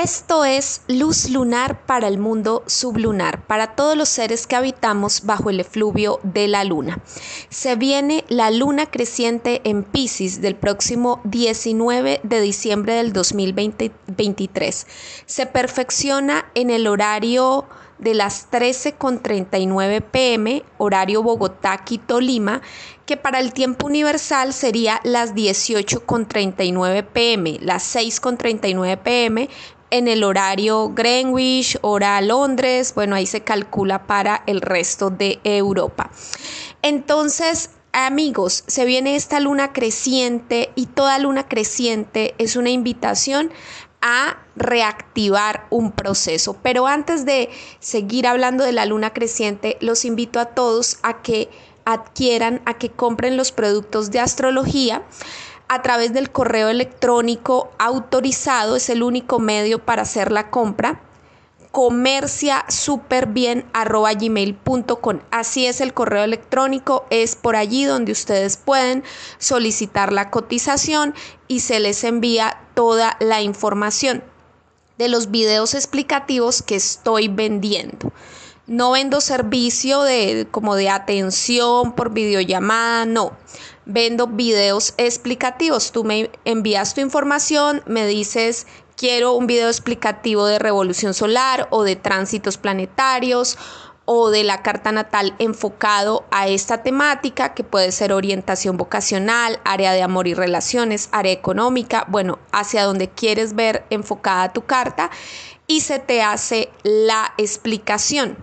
Esto es luz lunar para el mundo sublunar, para todos los seres que habitamos bajo el efluvio de la luna. Se viene la luna creciente en Pisces del próximo 19 de diciembre del 2023. Se perfecciona en el horario de las 13.39 pm, horario Bogotá, Quito, Lima, que para el tiempo universal sería las 18.39 pm, las 6.39 pm, en el horario Greenwich, hora Londres, bueno, ahí se calcula para el resto de Europa. Entonces, amigos, se viene esta luna creciente y toda luna creciente es una invitación a reactivar un proceso. Pero antes de seguir hablando de la luna creciente, los invito a todos a que adquieran, a que compren los productos de astrología a través del correo electrónico autorizado, es el único medio para hacer la compra comercia gmail.com Así es el correo electrónico, es por allí donde ustedes pueden solicitar la cotización y se les envía toda la información de los videos explicativos que estoy vendiendo. No vendo servicio de como de atención por videollamada, no. Vendo videos explicativos. Tú me envías tu información, me dices quiero un video explicativo de revolución solar o de tránsitos planetarios o de la carta natal enfocado a esta temática, que puede ser orientación vocacional, área de amor y relaciones, área económica, bueno, hacia donde quieres ver enfocada tu carta y se te hace la explicación.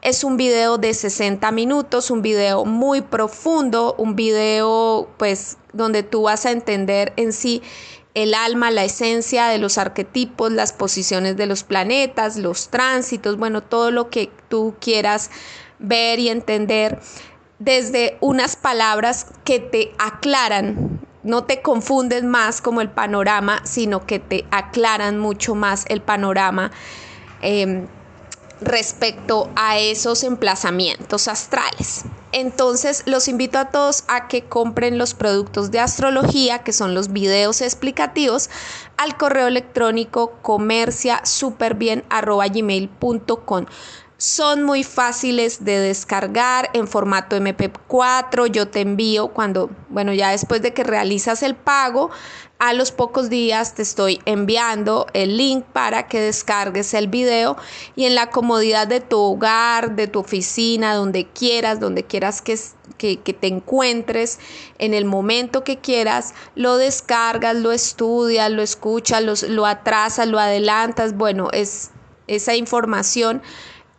Es un video de 60 minutos, un video muy profundo, un video pues donde tú vas a entender en sí el alma, la esencia de los arquetipos, las posiciones de los planetas, los tránsitos, bueno, todo lo que tú quieras ver y entender desde unas palabras que te aclaran, no te confunden más como el panorama, sino que te aclaran mucho más el panorama. Em, respecto a esos emplazamientos astrales. Entonces los invito a todos a que compren los productos de astrología, que son los videos explicativos, al correo electrónico comercia son muy fáciles de descargar en formato MP4. Yo te envío cuando, bueno, ya después de que realizas el pago, a los pocos días te estoy enviando el link para que descargues el video y en la comodidad de tu hogar, de tu oficina, donde quieras, donde quieras que, que, te encuentres, en el momento que quieras, lo descargas, lo estudias, lo escuchas, lo, lo atrasas, lo adelantas. Bueno, es esa información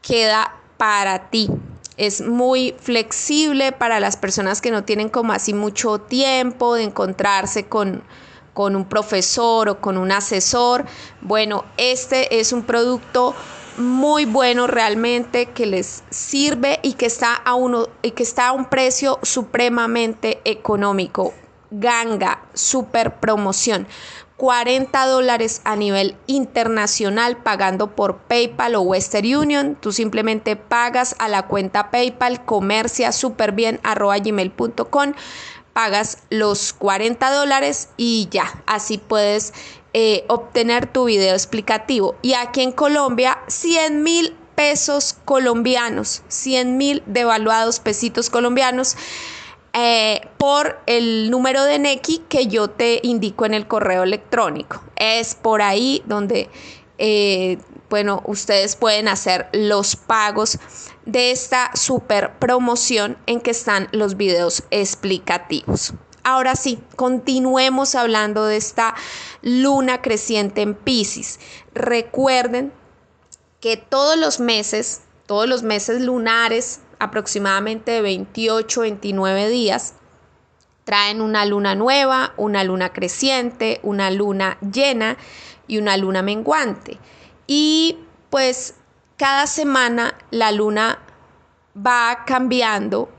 queda para ti. Es muy flexible para las personas que no tienen como así mucho tiempo de encontrarse con, con un profesor o con un asesor. Bueno, este es un producto muy bueno realmente que les sirve y que está a uno y que está a un precio supremamente económico. Ganga, super promoción. 40 dólares a nivel internacional pagando por PayPal o Western Union. Tú simplemente pagas a la cuenta PayPal comercia bien gmail.com pagas los 40 dólares y ya, así puedes eh, obtener tu video explicativo. Y aquí en Colombia, 100 mil pesos colombianos, 100 mil devaluados pesitos colombianos eh, por el número de NECI que yo te indico en el correo electrónico. Es por ahí donde, eh, bueno, ustedes pueden hacer los pagos de esta super promoción en que están los videos explicativos. Ahora sí, continuemos hablando de esta luna creciente en Pisces. Recuerden que todos los meses, todos los meses lunares aproximadamente 28, 29 días. Traen una luna nueva, una luna creciente, una luna llena y una luna menguante. Y pues cada semana la luna va cambiando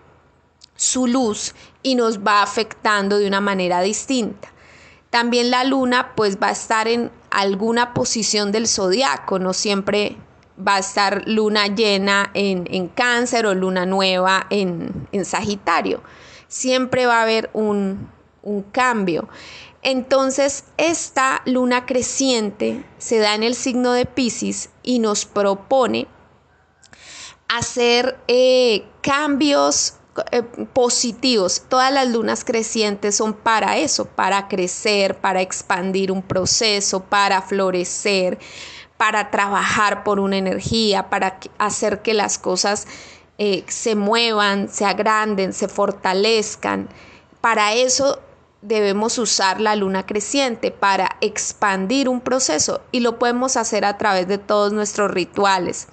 su luz y nos va afectando de una manera distinta. También la luna pues va a estar en alguna posición del zodiaco, no siempre va a estar luna llena en, cáncer o luna nueva en, Sagitario. Siempre va a haber un, cambio. Entonces, esta luna creciente se da en el signo de Pisces y nos propone hacer eh, cambios eh, positivos. Todas las lunas crecientes son para eso, para crecer, para expandir un proceso, para florecer, para trabajar por una energía, para hacer que las cosas eh, se muevan, se agranden, se fortalezcan. Para eso debemos usar la luna creciente para expandir un proceso y lo podemos hacer a través de todos nuestros rituales.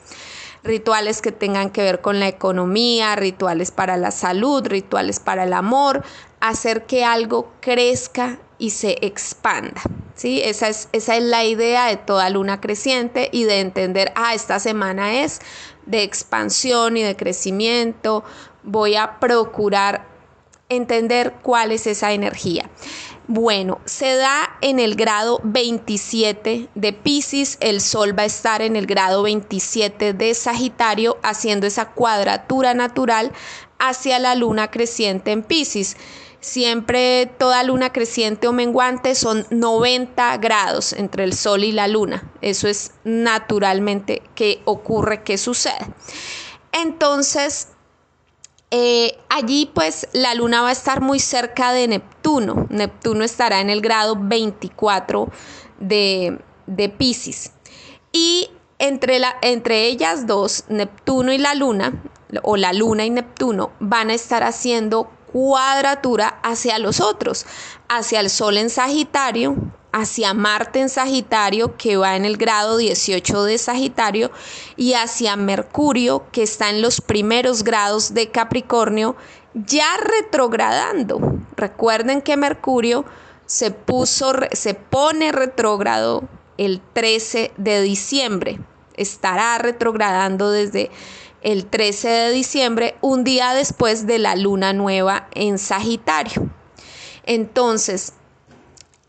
Rituales que tengan que ver con la economía, rituales para la salud, rituales para el amor, hacer que algo crezca y se expanda. ¿Sí? Esa, es, esa es la idea de toda luna creciente y de entender, ah, esta semana es de expansión y de crecimiento, voy a procurar entender cuál es esa energía. Bueno, se da en el grado 27 de Pisces, el Sol va a estar en el grado 27 de Sagitario, haciendo esa cuadratura natural hacia la luna creciente en Pisces. Siempre toda luna creciente o menguante son 90 grados entre el Sol y la luna. Eso es naturalmente que ocurre, que sucede. Entonces, eh, allí pues la luna va a estar muy cerca de Neptuno. Neptuno estará en el grado 24 de, de Pisces. Y entre, la, entre ellas dos, Neptuno y la luna, o la luna y Neptuno, van a estar haciendo cuadratura hacia los otros, hacia el Sol en Sagitario, hacia Marte en Sagitario, que va en el grado 18 de Sagitario, y hacia Mercurio, que está en los primeros grados de Capricornio, ya retrogradando. Recuerden que Mercurio se puso, se pone retrógrado el 13 de diciembre. Estará retrogradando desde el 13 de diciembre, un día después de la luna nueva en Sagitario. Entonces,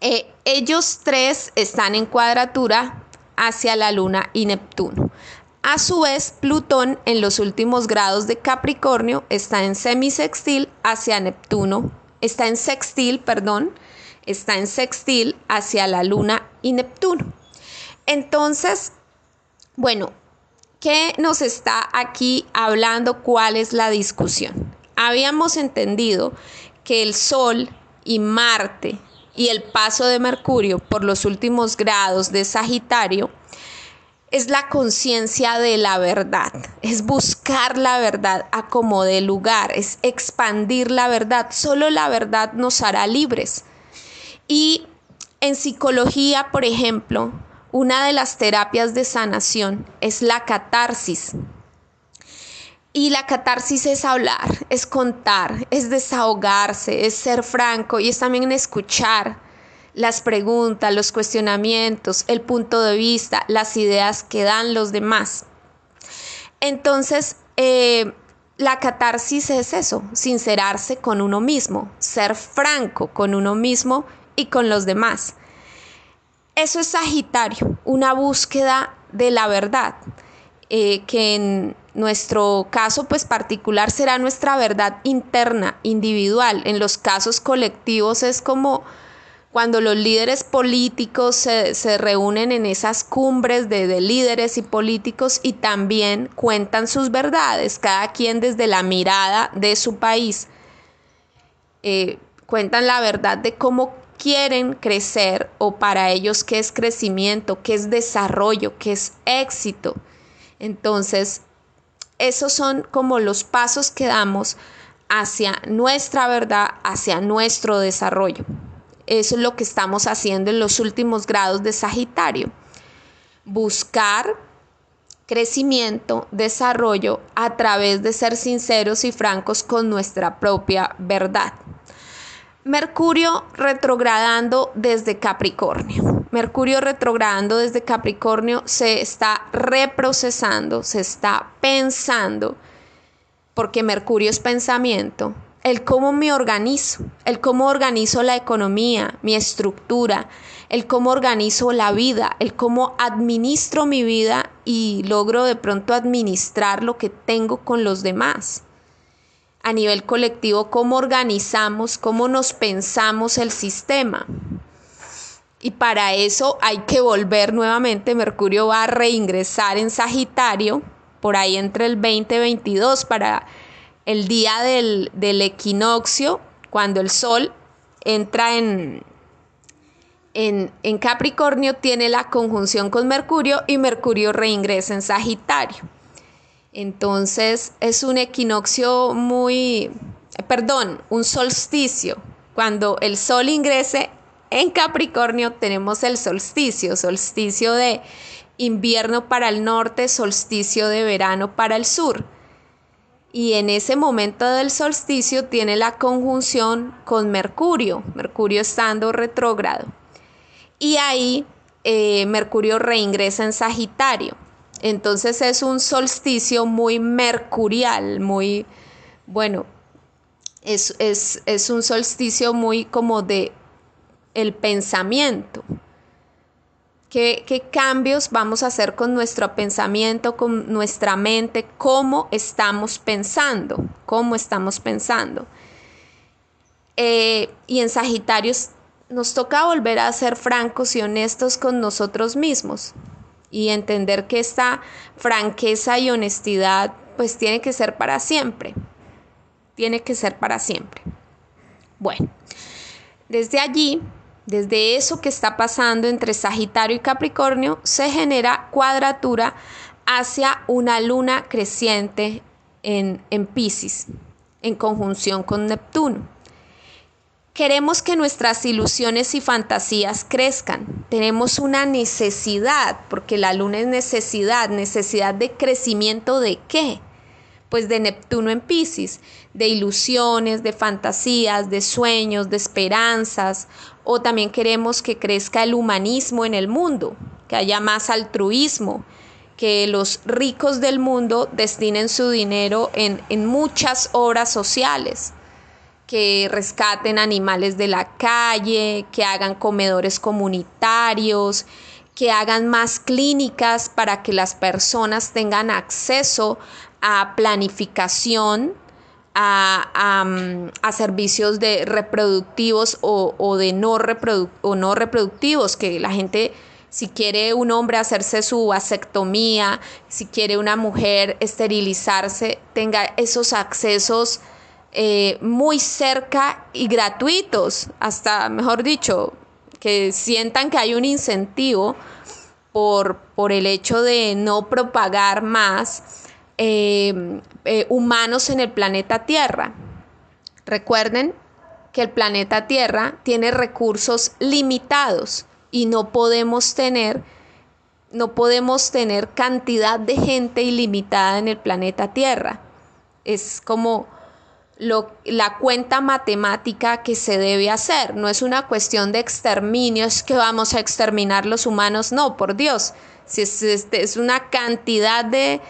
eh, ellos tres están en cuadratura hacia la Luna y Neptuno. A su vez, Plutón en los últimos grados de Capricornio está en semisextil hacia Neptuno, está en sextil, perdón, está en sextil hacia la Luna y Neptuno. Entonces, bueno, ¿qué nos está aquí hablando? ¿Cuál es la discusión? Habíamos entendido que el Sol y Marte y el paso de Mercurio por los últimos grados de Sagitario es la conciencia de la verdad, es buscar la verdad a como de lugar, es expandir la verdad. Solo la verdad nos hará libres. Y en psicología, por ejemplo, una de las terapias de sanación es la catarsis. Y la catarsis es hablar, es contar, es desahogarse, es ser franco y es también escuchar las preguntas, los cuestionamientos, el punto de vista, las ideas que dan los demás. Entonces, eh, la catarsis es eso, sincerarse con uno mismo, ser franco con uno mismo y con los demás. Eso es Sagitario, una búsqueda de la verdad, eh, que en nuestro caso pues particular será nuestra verdad interna, individual. En los casos colectivos es como cuando los líderes políticos se, reúnen en esas cumbres de, líderes y políticos y también cuentan sus verdades, cada quien desde la mirada de su país. Eh, cuentan la verdad de cómo quieren crecer o para ellos qué es crecimiento, qué es desarrollo, qué es éxito. Entonces, esos son como los pasos que damos hacia nuestra verdad, hacia nuestro desarrollo. Eso es lo que estamos haciendo en los últimos grados de Sagitario. Buscar crecimiento, desarrollo a través de ser sinceros y francos con nuestra propia verdad. Mercurio retrogradando desde Capricornio. Mercurio retrogradando desde Capricornio se está reprocesando, se está pensando, porque Mercurio es pensamiento, el cómo me organizo, el cómo organizo la economía, mi estructura, el cómo organizo la vida, el cómo administro mi vida y logro de pronto administrar lo que tengo con los demás a nivel colectivo, cómo organizamos, cómo nos pensamos el sistema. y para eso hay que volver nuevamente. Mercurio va a reingresar en Sagitario por ahí entre el 20 y 22 para el día del, del equinoccio, cuando el Sol entra en, en, Capricornio tiene la conjunción con Mercurio y Mercurio reingresa en Sagitario. Entonces es un equinoccio muy, perdón, un solsticio. Cuando el Sol ingrese en Capricornio tenemos el solsticio, solsticio de invierno para el norte, solsticio de verano para el sur. Y en ese momento del solsticio tiene la conjunción con Mercurio, Mercurio estando retrógrado. Y ahí eh, Mercurio reingresa en Sagitario. Entonces es un solsticio muy mercurial, muy, bueno, es, es, un solsticio muy como de el pensamiento. ¿Qué, ¿Qué, cambios vamos a hacer con nuestro pensamiento, con nuestra mente? ¿Cómo estamos pensando? ¿Cómo estamos pensando? Eh, y en Sagitario nos toca volver a ser francos y honestos con nosotros mismos y entender que esta franqueza y honestidad pues tiene que ser para siempre. Tiene que ser para siempre. Bueno, desde allí, desde eso que está pasando entre Sagitario y Capricornio, se genera cuadratura hacia una luna creciente en, en Pisces, en conjunción con Neptuno. Queremos que nuestras ilusiones y fantasías crezcan. Tenemos una necesidad, porque la luna es necesidad, necesidad de crecimiento de qué? Pues de Neptuno en Pisces, de ilusiones, de fantasías, de sueños, de esperanzas. O también queremos que crezca el humanismo en el mundo, que haya más altruismo, que los ricos del mundo destinen su dinero en, en muchas obras sociales que rescaten animales de la calle, que hagan comedores comunitarios, que hagan más clínicas para que las personas tengan acceso a planificación, a, mm, servicios de reproductivos o, de no, o no reproductivos, que la gente, si quiere un hombre hacerse su vasectomía, si quiere una mujer esterilizarse, tenga esos accesos eh, muy cerca y gratuitos, hasta, mejor dicho, que sientan que hay un incentivo por, por el hecho de no propagar más eh, eh, humanos en el planeta Tierra. Recuerden que el planeta Tierra tiene recursos limitados y no podemos tener no podemos tener cantidad de gente ilimitada en el planeta Tierra. Es como la cuenta matemática que se debe hacer. No es una cuestión de exterminio, es que vamos a exterminar los humanos. No, por Dios. Si es, es, una cantidad de,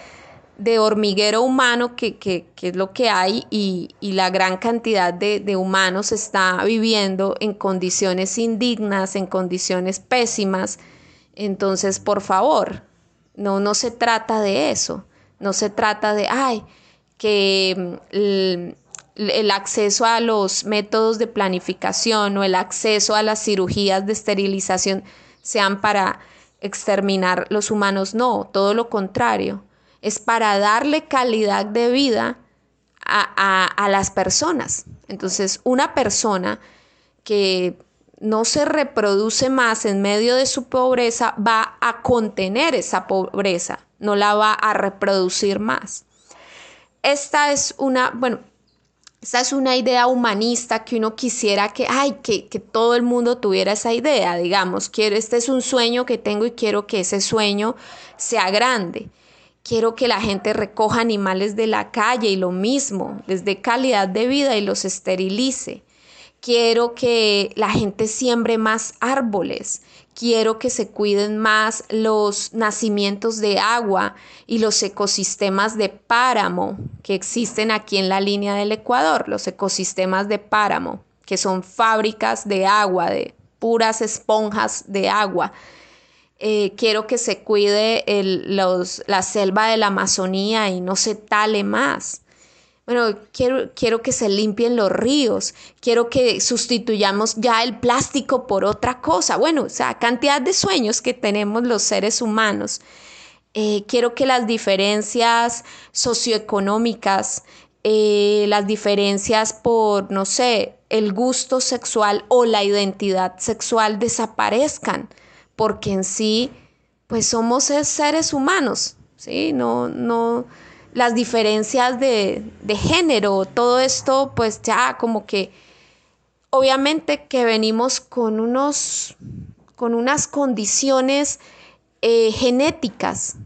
hormiguero humano que, es lo que hay y, la gran cantidad de, de, humanos está viviendo en condiciones indignas, en condiciones pésimas. Entonces, por favor, no, no se trata de eso. No se trata de, ay, que mm, el acceso a los métodos de planificación o el acceso a las cirugías de esterilización sean para exterminar los humanos. No, todo lo contrario. Es para darle calidad de vida a, las personas. Entonces, una persona que no se reproduce más en medio de su pobreza va a contener esa pobreza, no la va a reproducir más. Esta es una, bueno, esa es una idea humanista que uno quisiera que, ay, que, que, todo el mundo tuviera esa idea, digamos, quiero, este es un sueño que tengo y quiero que ese sueño sea grande. Quiero que la gente recoja animales de la calle y lo mismo, les dé calidad de vida y los esterilice. Quiero que la gente siembre más árboles quiero que se cuiden más los nacimientos de agua y los ecosistemas de páramo que existen aquí en la línea del Ecuador, los ecosistemas de páramo, que son fábricas de agua, de puras esponjas de agua. Eh, quiero que se cuide la selva de la Amazonía y no se tale más. Bueno, quiero, quiero que se limpien los ríos, quiero que sustituyamos ya el plástico por otra cosa. Bueno, o sea, cantidad de sueños que tenemos los seres humanos. Eh, quiero que las diferencias socioeconómicas, eh, las diferencias por, no sé, el gusto sexual o la identidad sexual desaparezcan, porque en sí, pues somos seres humanos, ¿sí? No, no, las diferencias de, género, todo esto, pues ya como que, obviamente que venimos con unos, con unas condiciones eh, genéticas,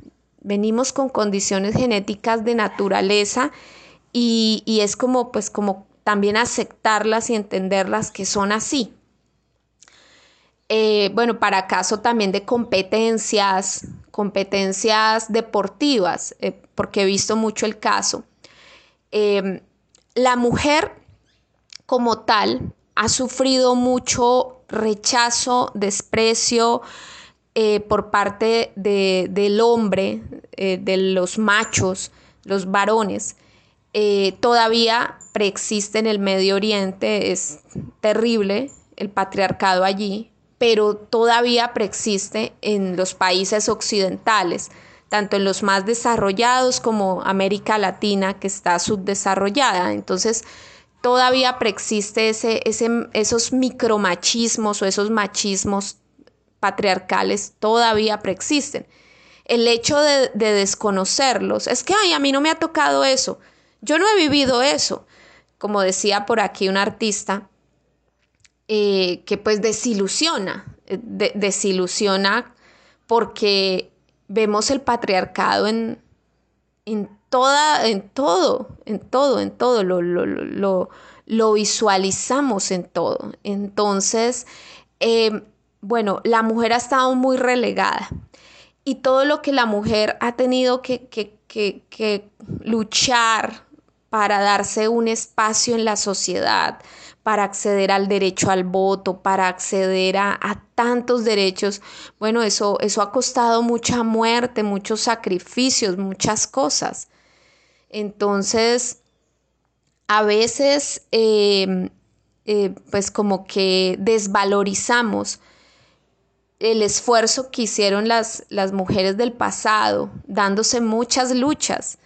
venimos con condiciones genéticas de naturaleza y, y es como, pues, como también aceptarlas y entenderlas que son así. Eh, bueno, para caso también de competencias, competencias deportivas, eh, porque he visto mucho el caso. Em, la mujer como tal ha sufrido mucho rechazo, desprecio eh, por parte del hombre, de los machos, los varones. todavía preexiste en el Medio Oriente, es terrible el patriarcado allí, pero todavía preexiste en los países occidentales, tanto en los más desarrollados como América Latina, que está subdesarrollada. Entonces, todavía preexiste ese, esos micromachismos o esos machismos patriarcales, todavía preexisten. El hecho de, desconocerlos, es que, ay, a mí no me ha tocado eso, yo no he vivido eso. Como decía por aquí un artista, eh, que pues desilusiona, eh, desilusiona porque vemos el patriarcado en, en, toda, en todo, en todo, en todo, lo, lo, lo, visualizamos en todo. Entonces, em, bueno, la mujer ha estado muy relegada y todo lo que la mujer ha tenido que, que, que, que luchar para darse un espacio en la sociedad, para acceder al derecho al voto, para acceder a, tantos derechos. Bueno, eso, eso ha costado mucha muerte, muchos sacrificios, muchas cosas. Entonces, a veces, em, eh, pues como que desvalorizamos el esfuerzo que hicieron las, las mujeres del pasado, dándose muchas luchas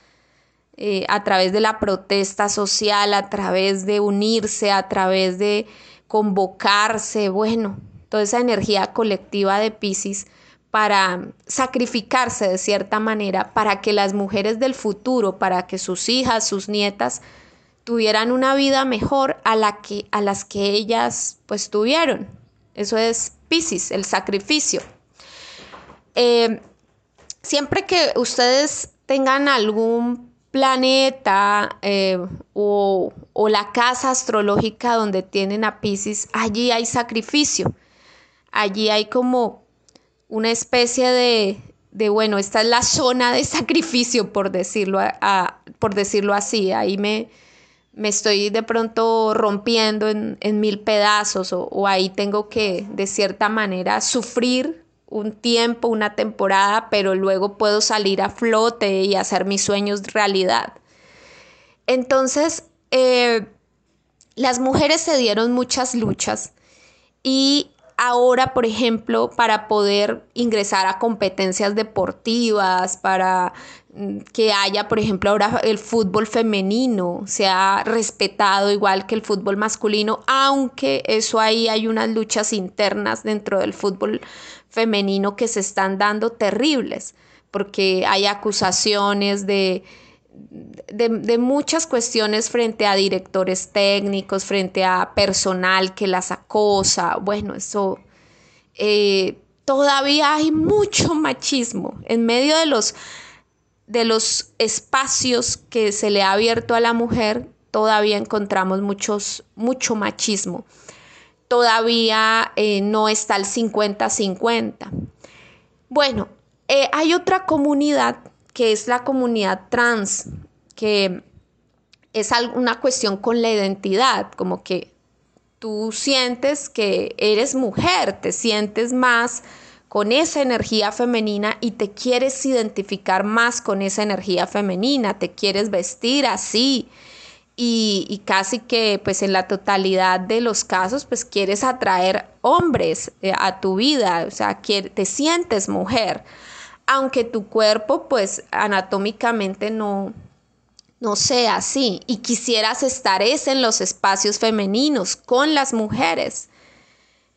eh, a través de la protesta social, a través de unirse, a través de convocarse, bueno, toda esa energía colectiva de Pisces para sacrificarse de cierta manera, para que las mujeres del futuro, para que sus hijas, sus nietas, tuvieran una vida mejor a, la que, a las que ellas pues tuvieron. Eso es Pisces, el sacrificio. Eh, siempre que ustedes tengan algún planeta eh, o, la casa astrológica donde tienen a Pisces, allí hay sacrificio. Allí hay como una especie de, de bueno, esta es la zona de sacrificio, por decirlo, por decirlo así. Ahí me, me estoy de pronto rompiendo en, mil pedazos o ahí tengo que, de cierta manera, sufrir un tiempo, una temporada, pero luego puedo salir a flote y hacer mis sueños realidad. Entonces, eh, las mujeres se dieron muchas luchas y ahora, por ejemplo, para poder ingresar a competencias deportivas, para mm, que haya, por ejemplo, ahora el fútbol femenino sea respetado igual que el fútbol masculino, aunque eso ahí hay unas luchas internas dentro del fútbol femenino que se están dando terribles, porque hay acusaciones de, de, muchas cuestiones frente a directores técnicos, frente a personal que las acosa. Bueno, eso eh, todavía hay mucho machismo en medio de los, de los espacios que se le ha abierto a la mujer. Todavía encontramos muchos, mucho machismo todavía eh, no está el 50-50. Bueno, eh, hay otra comunidad que es la comunidad trans, que es una cuestión con la identidad, como que tú sientes que eres mujer, te sientes más con esa energía femenina y te quieres identificar más con esa energía femenina, te quieres vestir así, y, casi que pues en la totalidad de los casos pues quieres atraer hombres eh, a tu vida, o sea, te sientes mujer, aunque tu cuerpo pues anatómicamente no, no sea así y quisieras estar es en los espacios femeninos con las mujeres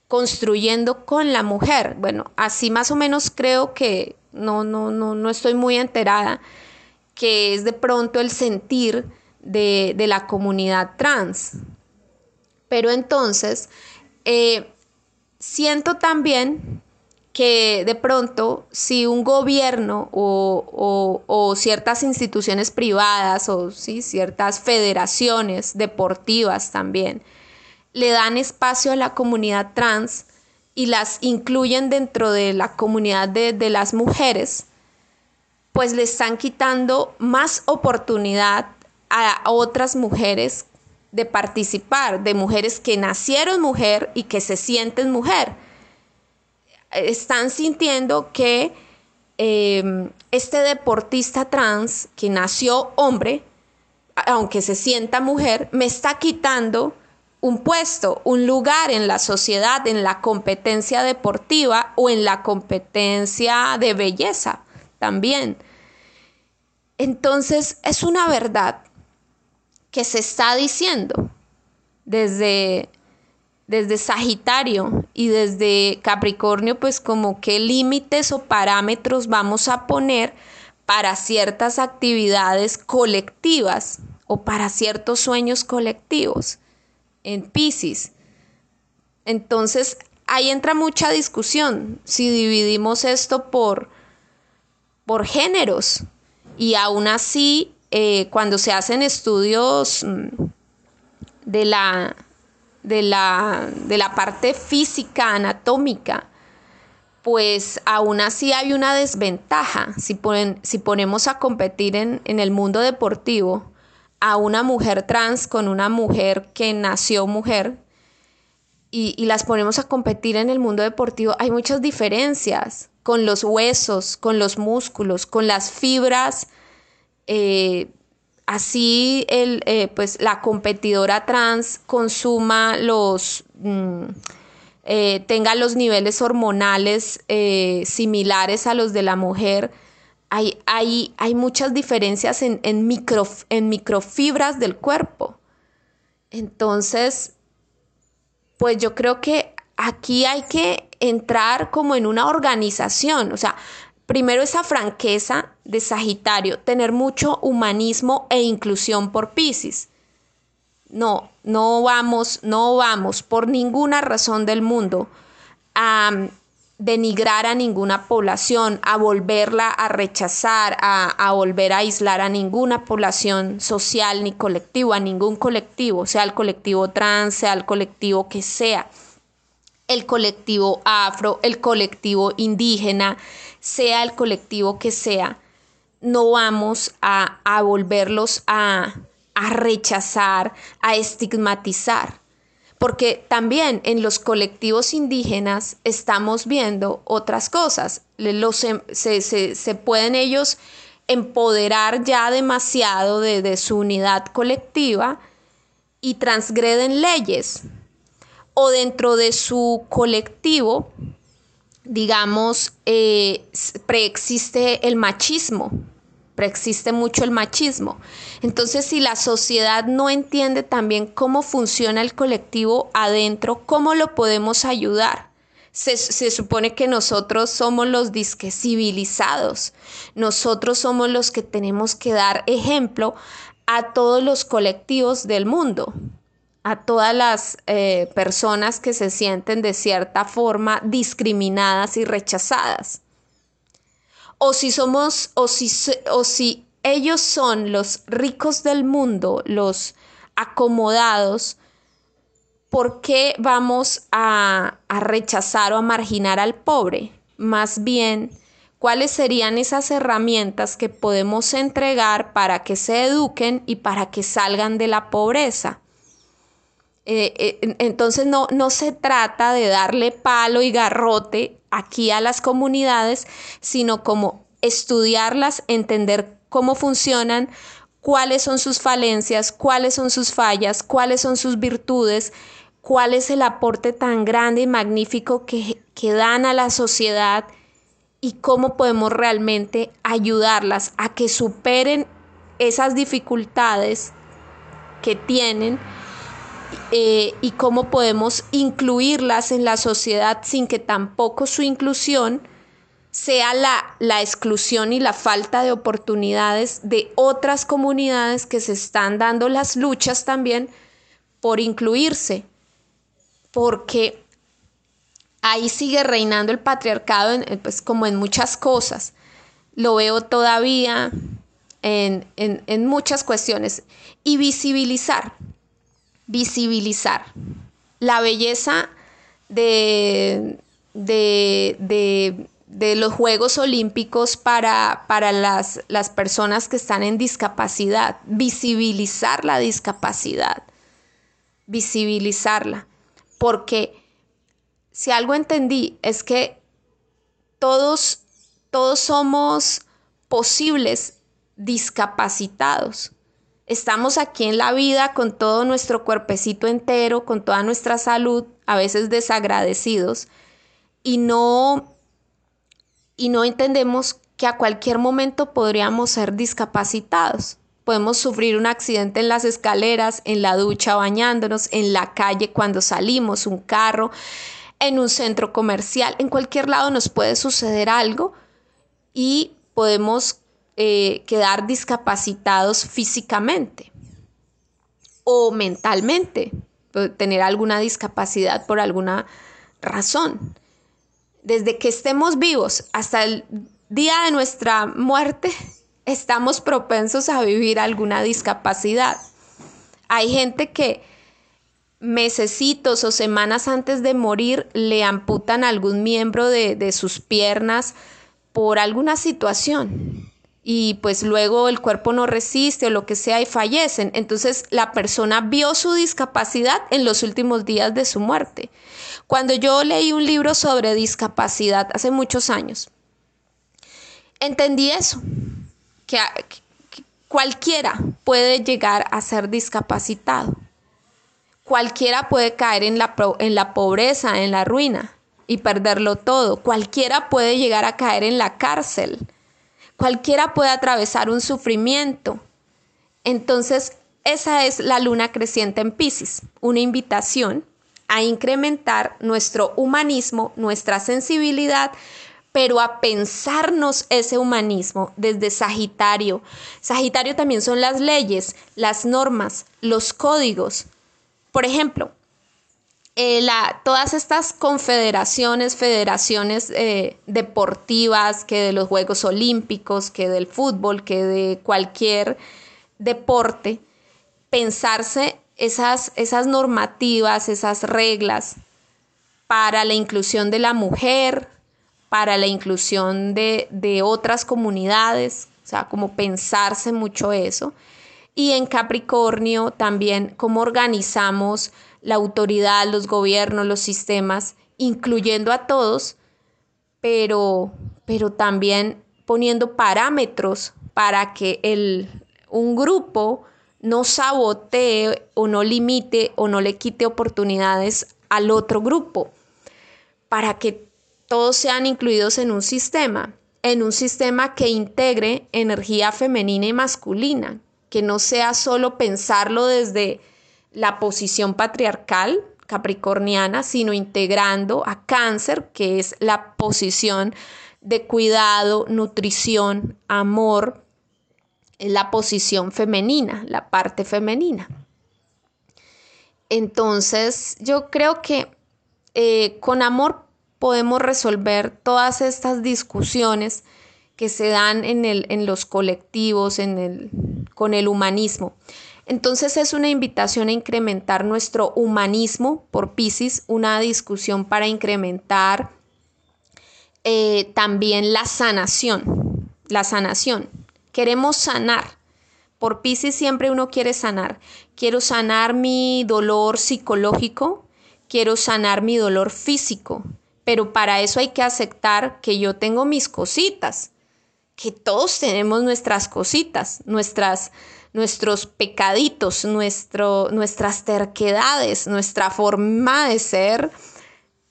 construyendo con la mujer. Bueno, así más o menos creo que no, no, no, no estoy muy enterada, que es de pronto el sentir de, la comunidad trans. Pero entonces, eh, siento también que de pronto si un gobierno o, ciertas instituciones privadas o ¿sí? ciertas federaciones deportivas también le dan espacio a la comunidad trans y las incluyen dentro de la comunidad de, de las mujeres, pues le están quitando más oportunidad a otras mujeres de participar, de mujeres que nacieron mujer y que se sienten mujer. Están sintiendo que em, este deportista trans que nació hombre, aunque se sienta mujer, me está quitando un puesto, un lugar en la sociedad, en la competencia deportiva o en la competencia de belleza también. Entonces es una verdad que se está diciendo desde, desde Sagitario y desde Capricornio, pues como qué límites o parámetros vamos a poner para ciertas actividades colectivas o para ciertos sueños colectivos en Pisces. Entonces, ahí entra mucha discusión si dividimos esto por, por géneros y aún así eh, cuando se hacen estudios mm, de la, de la, de la parte física, anatómica, pues aún así hay una desventaja. Si, si ponemos a competir en, el mundo deportivo a una mujer trans con una mujer que nació mujer y, y, las ponemos a competir en el mundo deportivo, hay muchas diferencias con los huesos, con los músculos, con las fibras eh, así el, eh, pues la competidora trans consuma los, mm, eh, tenga los niveles hormonales similares a los de la mujer, hay, hay, hay muchas diferencias en, en, micro, en microfibras del cuerpo. Entonces, pues yo creo que aquí hay que entrar como en una organización, o sea, Primero esa franqueza de Sagitario, tener mucho humanismo e inclusión por Pisces. No, no vamos, no vamos por ninguna razón del mundo a mm, denigrar a ninguna población, a volverla a rechazar, a, a, volver a aislar a ninguna población social ni colectivo, a ningún colectivo, sea el colectivo trans, sea el colectivo que sea, el colectivo afro, el colectivo indígena, sea el colectivo que sea, no vamos a, volverlos a, a rechazar, a estigmatizar porque también en los colectivos indígenas estamos viendo otras cosas. Los, em, se, se, pueden ellos empoderar ya demasiado de, de, su unidad colectiva y transgreden leyes. O dentro de su colectivo digamos, eh, preexiste el machismo, preexiste mucho el machismo. Entonces, si la sociedad no entiende también cómo funciona el colectivo adentro, ¿cómo lo podemos ayudar? Se, supone que nosotros somos los disque civilizados, nosotros somos los que tenemos que dar ejemplo a todos los colectivos del mundo a todas las eh, personas que se sienten de cierta forma discriminadas y rechazadas. O si somos, o si, o si ellos son los ricos del mundo, los acomodados, ¿por qué vamos a, a rechazar o a marginar al pobre? Más bien, ¿cuáles serían esas herramientas que podemos entregar para que se eduquen y para que salgan de la pobreza? Eh, eh, entonces no, no se trata de darle palo y garrote aquí a las comunidades, sino como estudiarlas, entender cómo funcionan, cuáles son sus falencias, cuáles son sus fallas, cuáles son sus virtudes, cuál es el aporte tan grande y magnífico que, que dan a la sociedad y cómo podemos realmente ayudarlas a que superen esas dificultades que tienen eh, y cómo podemos incluirlas en la sociedad sin que tampoco su inclusión sea la, la, exclusión y la falta de oportunidades de otras comunidades que se están dando las luchas también por incluirse, porque ahí sigue reinando el patriarcado, pues como en muchas cosas. Lo veo todavía en, en muchas cuestiones. Y visibilizar, visibilizar la belleza de, de, de, los Juegos Olímpicos para, para las, las personas que están en discapacidad, visibilizar la discapacidad, visibilizarla, porque si algo entendí es que todos, todos somos posibles discapacitados. Estamos aquí en la vida con todo nuestro cuerpecito entero, con toda nuestra salud, a veces desagradecidos, y no, y no entendemos que a cualquier momento podríamos ser discapacitados. Podemos sufrir un accidente en las escaleras, en la ducha bañándonos, en la calle cuando salimos, un carro, en un centro comercial, en cualquier lado nos puede suceder algo y podemos eh, quedar discapacitados físicamente o mentalmente, tener alguna discapacidad por alguna razón. Desde que estemos vivos hasta el día de nuestra muerte, estamos propensos a vivir alguna discapacidad. Hay gente que mesecitos o semanas antes de morir le amputan algún miembro de, sus piernas por alguna situación y pues luego el cuerpo no resiste o lo que sea y fallecen. Entonces la persona vio su discapacidad en los últimos días de su muerte. Cuando yo leí un libro sobre discapacidad hace muchos años, entendí eso, que cualquiera puede llegar a ser discapacitado Cualquiera puede caer en la, en la pobreza, en la ruina y perderlo todo. Cualquiera puede llegar a caer en la cárcel. Cualquiera puede atravesar un sufrimiento. Entonces, esa es la luna creciente en Pisces, una invitación a incrementar nuestro humanismo, nuestra sensibilidad, pero a pensarnos ese humanismo desde Sagitario. Sagitario también son las leyes, las normas, los códigos, por ejemplo, eh, todas estas confederaciones, federaciones eh, deportivas, que de los Juegos Olímpicos, que del fútbol, que de cualquier deporte, pensarse esas, esas normativas, esas reglas para la inclusión de la mujer, para la inclusión de, de otras comunidades, o sea, como pensarse mucho eso. Y en Capricornio también cómo organizamos la autoridad, los gobiernos, los sistemas, incluyendo a todos, pero, pero también poniendo parámetros para que el, un grupo no sabotee o no limite o no le quite oportunidades al otro grupo, para que todos sean incluidos en un sistema, en un sistema que integre energía femenina y masculina, que no sea solo pensarlo desde la posición patriarcal capricorniana, sino integrando a cáncer, que es la posición de cuidado, nutrición, amor, la posición femenina, la parte femenina. Entonces, yo creo que eh, con amor podemos resolver todas estas discusiones que se dan en, el, en los colectivos, en el, con el humanismo. Entonces es una invitación a incrementar nuestro humanismo por Pisces, una discusión para incrementar eh, también la sanación, la sanación. Queremos sanar. Por Pisces siempre uno quiere sanar. Quiero sanar mi dolor psicológico, quiero sanar mi dolor físico, pero para eso hay que aceptar que yo tengo mis cositas, que todos tenemos nuestras cositas, nuestras, nuestros pecaditos, nuestro, nuestras terquedades, nuestra forma de ser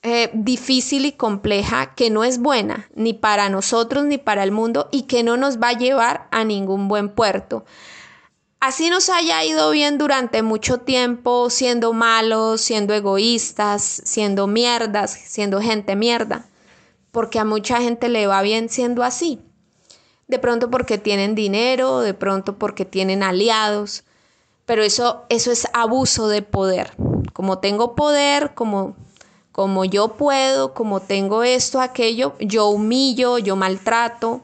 eh, difícil y compleja que no es buena ni para nosotros ni para el mundo y que no nos va a llevar a ningún buen puerto. Así nos haya ido bien durante mucho tiempo siendo malos, siendo egoístas, siendo mierdas, siendo gente mierda, porque a mucha gente le va bien siendo así de pronto porque tienen dinero, de pronto porque tienen aliados, pero eso, eso es abuso de poder. Como tengo poder, como, como yo puedo, como tengo esto, aquello, yo humillo, yo maltrato.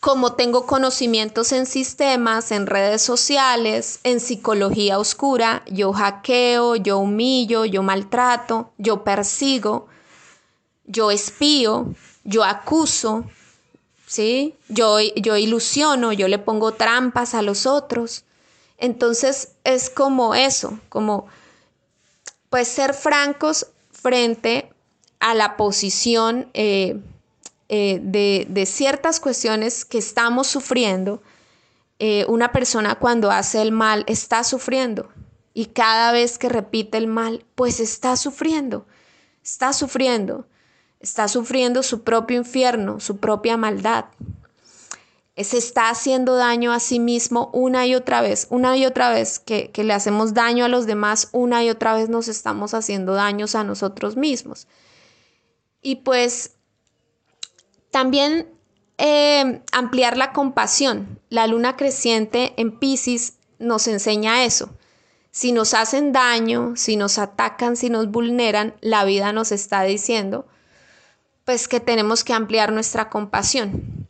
Como tengo conocimientos en sistemas, en redes sociales, en psicología oscura, yo hackeo, yo humillo, yo maltrato, yo persigo, yo espío, yo acuso, ¿sí? Yo, yo ilusiono, yo le pongo trampas a los otros. Entonces es como eso, como pues ser francos frente a la posición eh, eh, de, ciertas cuestiones que estamos sufriendo. Eh, una persona cuando hace el mal está sufriendo y cada vez que repite el mal, pues está sufriendo, está sufriendo está sufriendo su propio infierno, su propia maldad. Se está haciendo daño a sí mismo una y otra vez, una y otra vez que, le hacemos daño a los demás, una y otra vez nos estamos haciendo daños a nosotros mismos. Y pues también eh, ampliar la compasión. La luna creciente en Pisces nos enseña eso. Si nos hacen daño, si nos atacan, si nos vulneran, la vida nos está diciendo, pues que tenemos que ampliar nuestra compasión.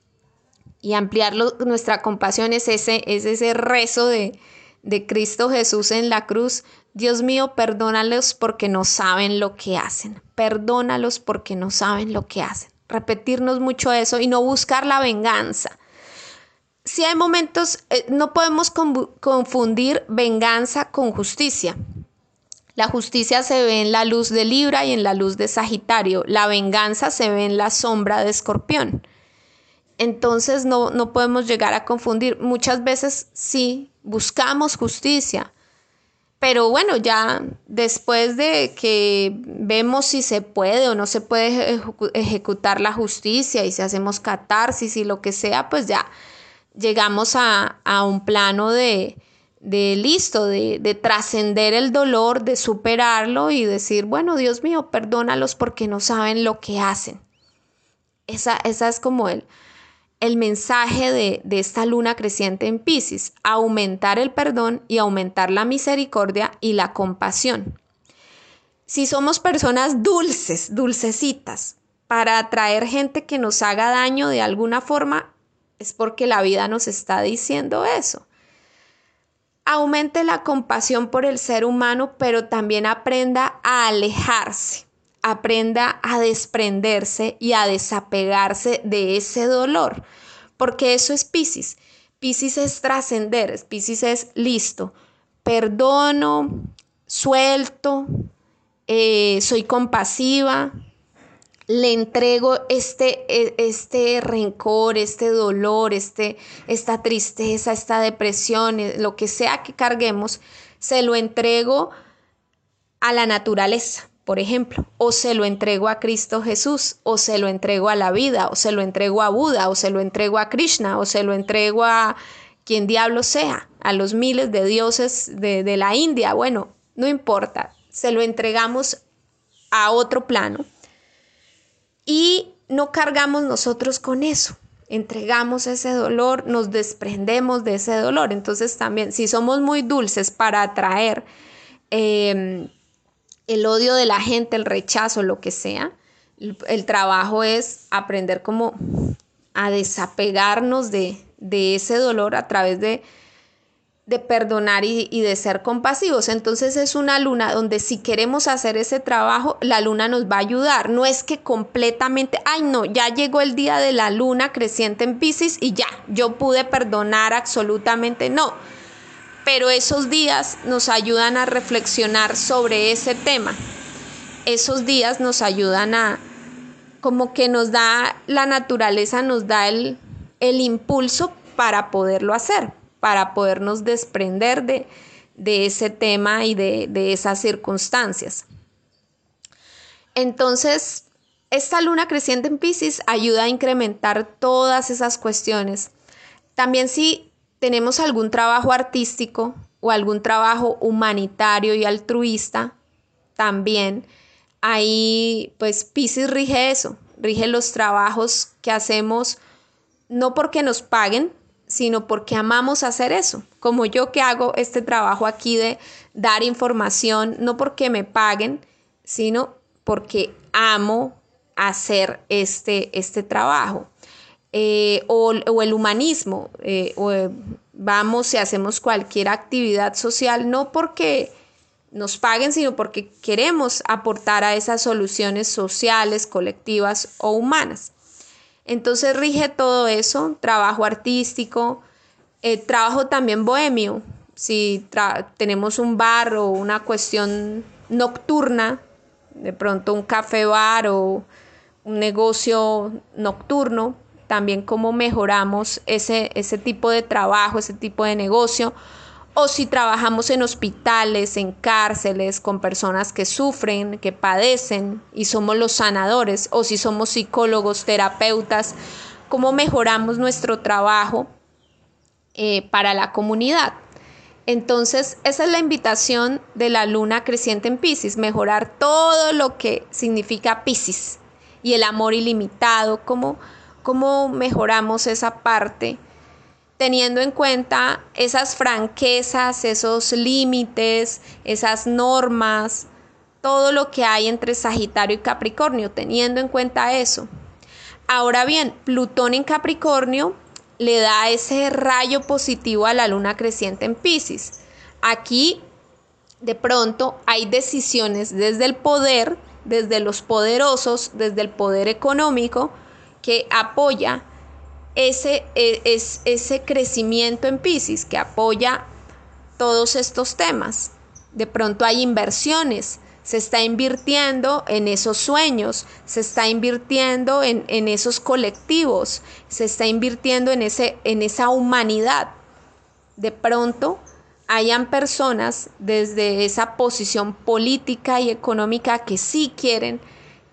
Y ampliar nuestra compasión es ese, es ese rezo de, de Cristo Jesús en la cruz. Dios mío, perdónalos porque no saben lo que hacen. Perdónalos porque no saben lo que hacen. Repetirnos mucho eso y no buscar la venganza. Si hay momentos, eh, no podemos confundir venganza con justicia. La justicia se ve en la luz de Libra y en la luz de Sagitario. La venganza se ve en la sombra de Escorpión. Entonces no, no podemos llegar a confundir. Muchas veces sí buscamos justicia, pero bueno, ya después de que vemos si se puede o no se puede ejecutar la justicia y si hacemos catarsis y lo que sea, pues ya llegamos a, a un plano de, de listo, de, de trascender el dolor, de superarlo y decir, bueno, Dios mío, perdónalos porque no saben lo que hacen. Esa, esa es como el, el mensaje de, de esta luna creciente en Pisces, aumentar el perdón y aumentar la misericordia y la compasión. Si somos personas dulces, dulcecitas, para atraer gente que nos haga daño de alguna forma, es porque la vida nos está diciendo eso aumente la compasión por el ser humano, pero también aprenda a alejarse, aprenda a desprenderse y a desapegarse de ese dolor, porque eso es Pisces. Pisces es trascender, Pisces es listo, perdono, suelto, eh, soy compasiva, le entrego este, e, este rencor, este dolor, este, esta tristeza, esta depresión, eh, lo que sea que carguemos, se lo entrego a la naturaleza, por ejemplo, o se lo entrego a Cristo Jesús, o se lo entrego a la vida, o se lo entrego a Buda, o se lo entrego a Krishna, o se lo entrego a quien diablo sea, a los miles de dioses de, de la India, bueno, no importa, se lo entregamos a otro plano y no cargamos nosotros con eso. Entregamos ese dolor, nos desprendemos de ese dolor. Entonces también, si somos muy dulces para atraer em, el odio de la gente, el rechazo, lo que sea, el, trabajo es aprender como a desapegarnos de, de ese dolor a través de de perdonar y, de ser compasivos. Entonces es una luna donde si queremos hacer ese trabajo, la luna nos va a ayudar. No es que completamente, ay no, ya llegó el día de la luna creciente en Pisces y ya, yo pude perdonar absolutamente no. Pero esos días nos ayudan a reflexionar sobre ese tema. Esos días nos ayudan a como que nos da la naturaleza, nos da el, el impulso para poderlo hacer, para podernos desprender de, de ese tema y de, de esas circunstancias. Entonces, esta luna creciente en Pisces ayuda a incrementar todas esas cuestiones. También si tenemos algún trabajo artístico o algún trabajo humanitario y altruista, también ahí pues Pisces rige eso, rige los trabajos que hacemos no porque nos paguen, sino porque amamos hacer eso. Como yo que hago este trabajo aquí de dar información, no porque me paguen, sino porque amo hacer este, este trabajo. Eh, o, el humanismo, eh, o, vamos y hacemos cualquier actividad social, no porque nos paguen, sino porque queremos aportar a esas soluciones sociales, colectivas o humanas. Entonces rige todo eso, trabajo artístico, eh, trabajo también bohemio. Si tenemos un bar o una cuestión nocturna, de pronto un café bar o un negocio nocturno, también cómo mejoramos ese, ese tipo de trabajo, ese tipo de negocio, o si trabajamos en hospitales, en cárceles, con personas que sufren, que padecen y somos los sanadores, o si somos psicólogos, terapeutas, cómo mejoramos nuestro trabajo eh, para la comunidad. Entonces, esa es la invitación de la luna creciente en Pisces, mejorar todo lo que significa Pisces y el amor ilimitado, cómo, cómo mejoramos esa parte, teniendo en cuenta esas franquezas, esos límites, esas normas, todo lo que hay entre Sagitario y Capricornio, teniendo en cuenta eso. Ahora bien, Plutón en Capricornio le da ese rayo positivo a la luna creciente en Pisces. Aquí, de pronto, hay decisiones desde el poder, desde los poderosos, desde el poder económico, que apoya ese, e, es, ese crecimiento en Pisces, que apoya todos estos temas. De pronto hay inversiones, se está invirtiendo en esos sueños, se está invirtiendo en, esos colectivos, se está invirtiendo en, ese, en esa humanidad. De pronto hayan personas desde esa posición política y económica que sí quieren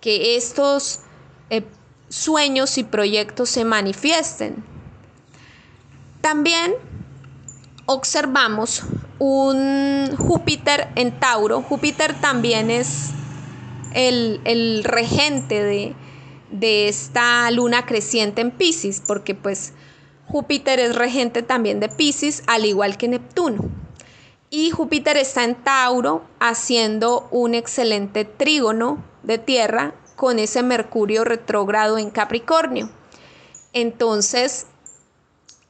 que estos eh, sueños y proyectos se manifiesten. También observamos un Júpiter en Tauro. Júpiter también es el, regente de, de, esta luna creciente en Pisces, porque pues Júpiter es regente también de Pisces, al igual que Neptuno. Y Júpiter está en Tauro haciendo un excelente trígono de tierra con ese Mercurio retrógrado en Capricornio. Entonces,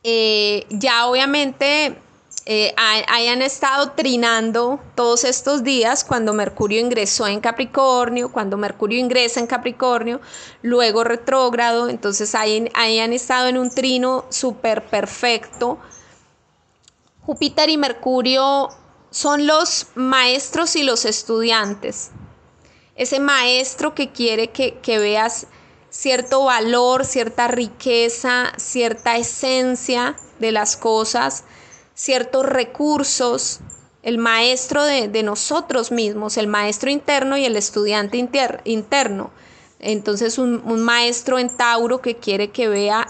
eh, ya obviamente eh, hayan estado trinando todos estos días cuando Mercurio ingresó en Capricornio, cuando Mercurio ingresa en Capricornio, luego retrógrado, entonces hayan, hayan estado en un trino súper perfecto. Júpiter y Mercurio son los maestros y los estudiantes. Ese maestro que quiere que, que veas cierto valor, cierta riqueza, cierta esencia de las cosas ciertos recursos, el maestro de, nosotros mismos, el maestro interno y el estudiante interno. Entonces un, maestro en Tauro que quiere que vea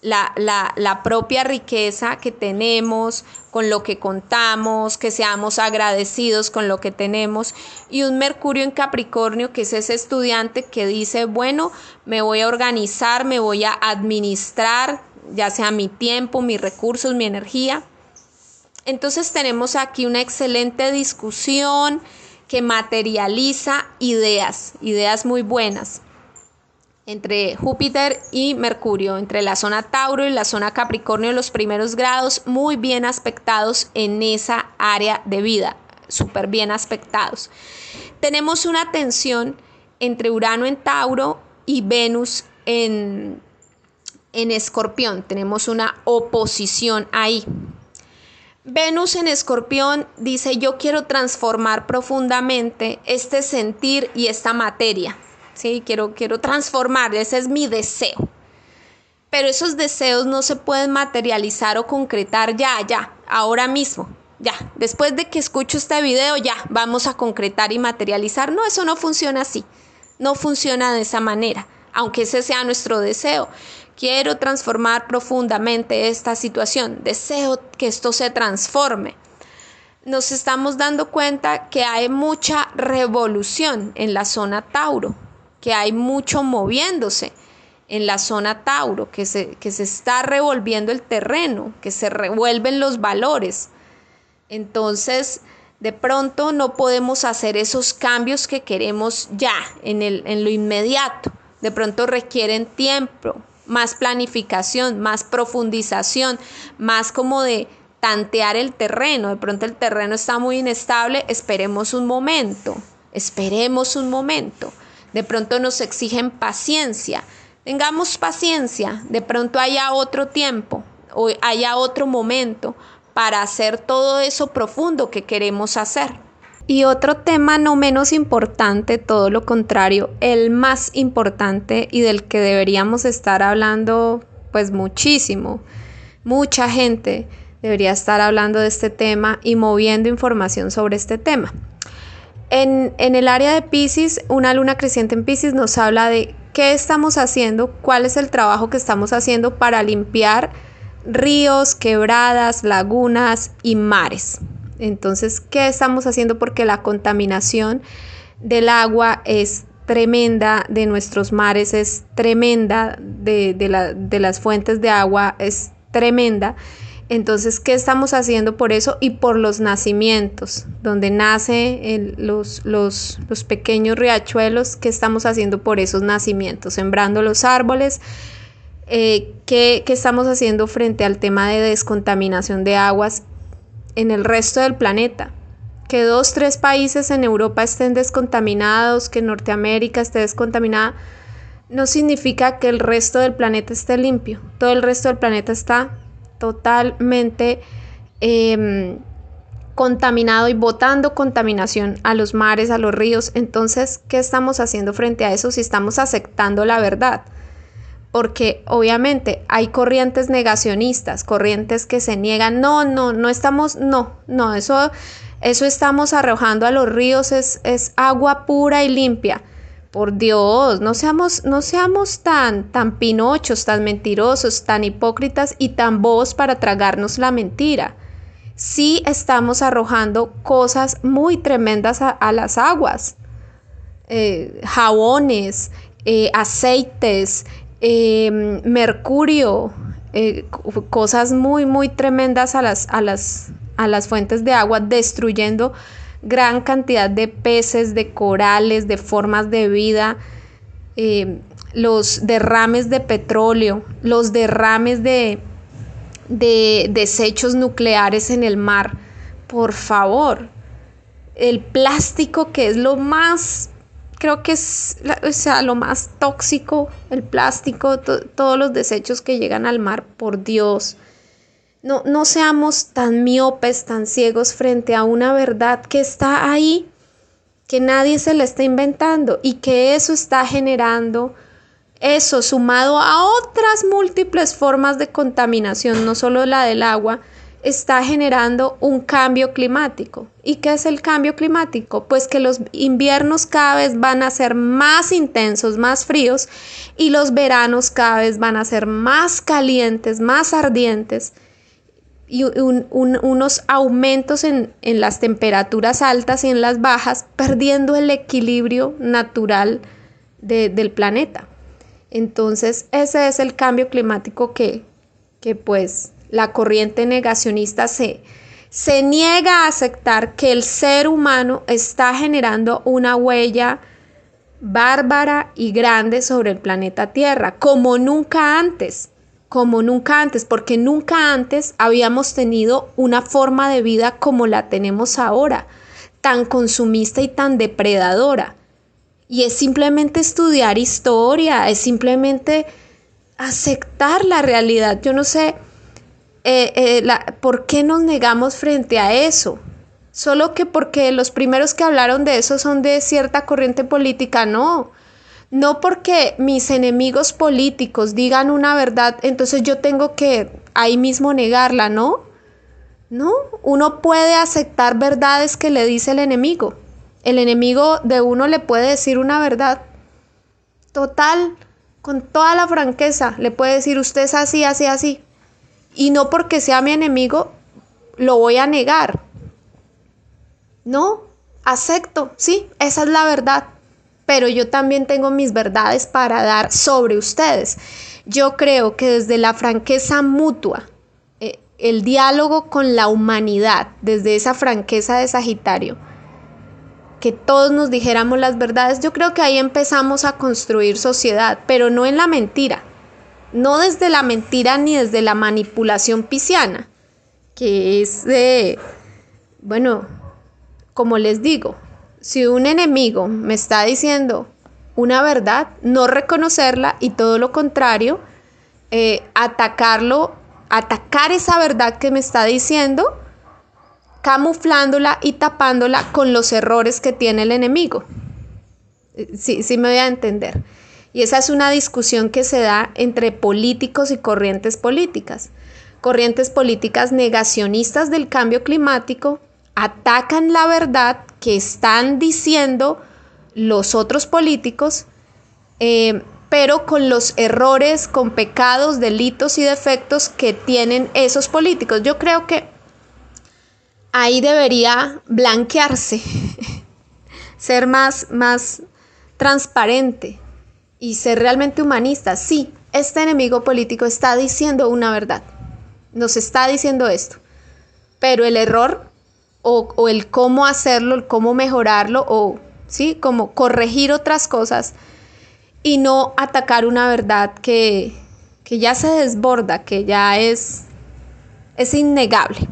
la, la, propia riqueza que tenemos, con lo que contamos, que seamos agradecidos con lo que tenemos. Y un Mercurio en Capricornio, que es ese estudiante que dice, bueno, me voy a organizar, me voy a administrar, ya sea mi tiempo, mis recursos, mi energía, entonces tenemos aquí una excelente discusión que materializa ideas, ideas muy buenas entre Júpiter y Mercurio, entre la zona Tauro y la zona Capricornio, los primeros grados muy bien aspectados en esa área de vida, súper bien aspectados. Tenemos una tensión entre Urano en Tauro y Venus en, en Escorpión, tenemos una oposición ahí. Venus en escorpión dice, yo quiero transformar profundamente este sentir y esta materia. ¿Sí? Quiero, quiero transformar, ese es mi deseo. Pero esos deseos no se pueden materializar o concretar ya, ya, ahora mismo. Ya, después de que escucho este video, ya, vamos a concretar y materializar. No, eso no funciona así. No funciona de esa manera, aunque ese sea nuestro deseo. Quiero transformar profundamente esta situación. Deseo que esto se transforme. Nos estamos dando cuenta que hay mucha revolución en la zona Tauro, que hay mucho moviéndose en la zona Tauro, que se, que se está revolviendo el terreno, que se revuelven los valores. Entonces, de pronto no podemos hacer esos cambios que queremos ya, en, el, en lo inmediato. De pronto requieren tiempo, más planificación, más profundización, más como de tantear el terreno. De pronto el terreno está muy inestable, esperemos un momento, esperemos un momento. De pronto nos exigen paciencia, Tengamos paciencia, de pronto haya otro tiempo o haya otro momento para hacer todo eso profundo que queremos hacer. Y otro tema no menos importante, todo lo contrario, el más importante y del que deberíamos estar hablando pues muchísimo. Mucha gente debería estar hablando de este tema y moviendo información sobre este tema. En, el área de Pisces, una luna creciente en Pisces nos habla de ¿Qué estamos haciendo? ¿Cuál es el trabajo que estamos haciendo para limpiar ríos, quebradas, lagunas y mares? Entonces, ¿qué estamos haciendo? Porque la contaminación del agua es tremenda, de nuestros mares es tremenda, de las fuentes de agua es tremenda. Entonces, ¿qué estamos haciendo por eso? Y por los nacimientos, donde nacen los, los, pequeños riachuelos, ¿qué estamos haciendo por esos nacimientos? Sembrando los árboles. Eh, ¿qué, ¿Qué estamos haciendo frente al tema de descontaminación de aguas en el resto del planeta? Que dos, tres países en Europa estén descontaminados, que Norteamérica esté descontaminada, no significa que el resto del planeta esté limpio. Todo el resto del planeta está totalmente em, contaminado y botando contaminación a los mares, a los ríos. Entonces, ¿qué estamos haciendo frente a eso si estamos aceptando la verdad? Porque obviamente hay corrientes negacionistas, corrientes que se niegan, no, no, no estamos, no, no, eso, eso estamos arrojando a los ríos, es, es agua pura y limpia. Por Dios, no seamos, no seamos tan, tan pinochos, tan mentirosos, tan hipócritas y tan bobos para tragarnos la mentira. Sí estamos arrojando cosas muy tremendas a, las aguas. Eh, jabones, eh, aceites, em, mercurio, eh, cosas muy, muy tremendas a las, a, las, a las fuentes de agua, destruyendo gran cantidad de peces, de corales, de formas de vida, eh, los derrames de petróleo, los derrames de, de desechos nucleares en el mar. Por favor, el plástico que es lo más, creo que es o sea, lo más tóxico, el plástico, todos los desechos que llegan al mar, por Dios. No, no seamos tan miopes, tan ciegos frente a una verdad que está ahí, que nadie se la está inventando y que eso está generando eso sumado a otras múltiples formas de contaminación, no solo la del agua, está generando un cambio climático. ¿Y qué es el cambio climático? Pues que los inviernos cada vez van a ser más intensos, más fríos, y los veranos cada vez van a ser más calientes, más ardientes y unos aumentos en, las temperaturas altas y en las bajas, perdiendo el equilibrio natural del planeta. Entonces, ese es el cambio climático que, que pues la corriente negacionista se, se niega a aceptar que el ser humano está generando una huella bárbara y grande sobre el planeta Tierra, como nunca antes como nunca antes, porque nunca antes habíamos tenido una forma de vida como la tenemos ahora, tan consumista y tan depredadora. Y es simplemente estudiar historia, es simplemente aceptar la realidad. Yo no sé eh, eh, por qué nos negamos frente a eso. Solo que porque los primeros que hablaron de eso son de cierta corriente política, no. No porque mis enemigos políticos digan una verdad, entonces yo tengo que ahí mismo negarla, ¿no? No, uno puede aceptar verdades que le dice el enemigo. El enemigo de uno le puede decir una verdad total, con toda la franqueza, le puede decir usted es así, así, así. Y no porque sea mi enemigo, lo voy a negar. No, acepto, sí, esa es la verdad. Pero yo también tengo mis verdades para dar sobre ustedes. Yo creo que desde la franqueza mutua, eh, el diálogo con la humanidad, desde esa franqueza de Sagitario, que todos nos dijéramos las verdades, yo creo que ahí empezamos a construir sociedad, pero no en la mentira, no desde la mentira ni desde la manipulación pisciana, que es de, bueno, como les digo, si un enemigo me está diciendo una verdad, no reconocerla y todo lo contrario, eh, atacarlo, atacar esa verdad que me está diciendo, camuflándola y tapándola con los errores que tiene el enemigo. Eh, sí, sí me voy a entender. Y esa es una discusión que se da entre políticos y corrientes políticas corrientes políticas negacionistas del cambio climático atacan la verdad que están diciendo los otros políticos, eh, pero con los errores, con pecados, delitos y defectos que tienen esos políticos. Yo creo que ahí debería blanquearse, ser más, más transparente y ser realmente humanista. Sí, este enemigo político está diciendo una verdad nos está diciendo esto. Pero el error o, el cómo hacerlo, el cómo mejorarlo o, ¿sí? Como corregir otras cosas y no atacar una verdad que, que ya se desborda, que ya es, es innegable.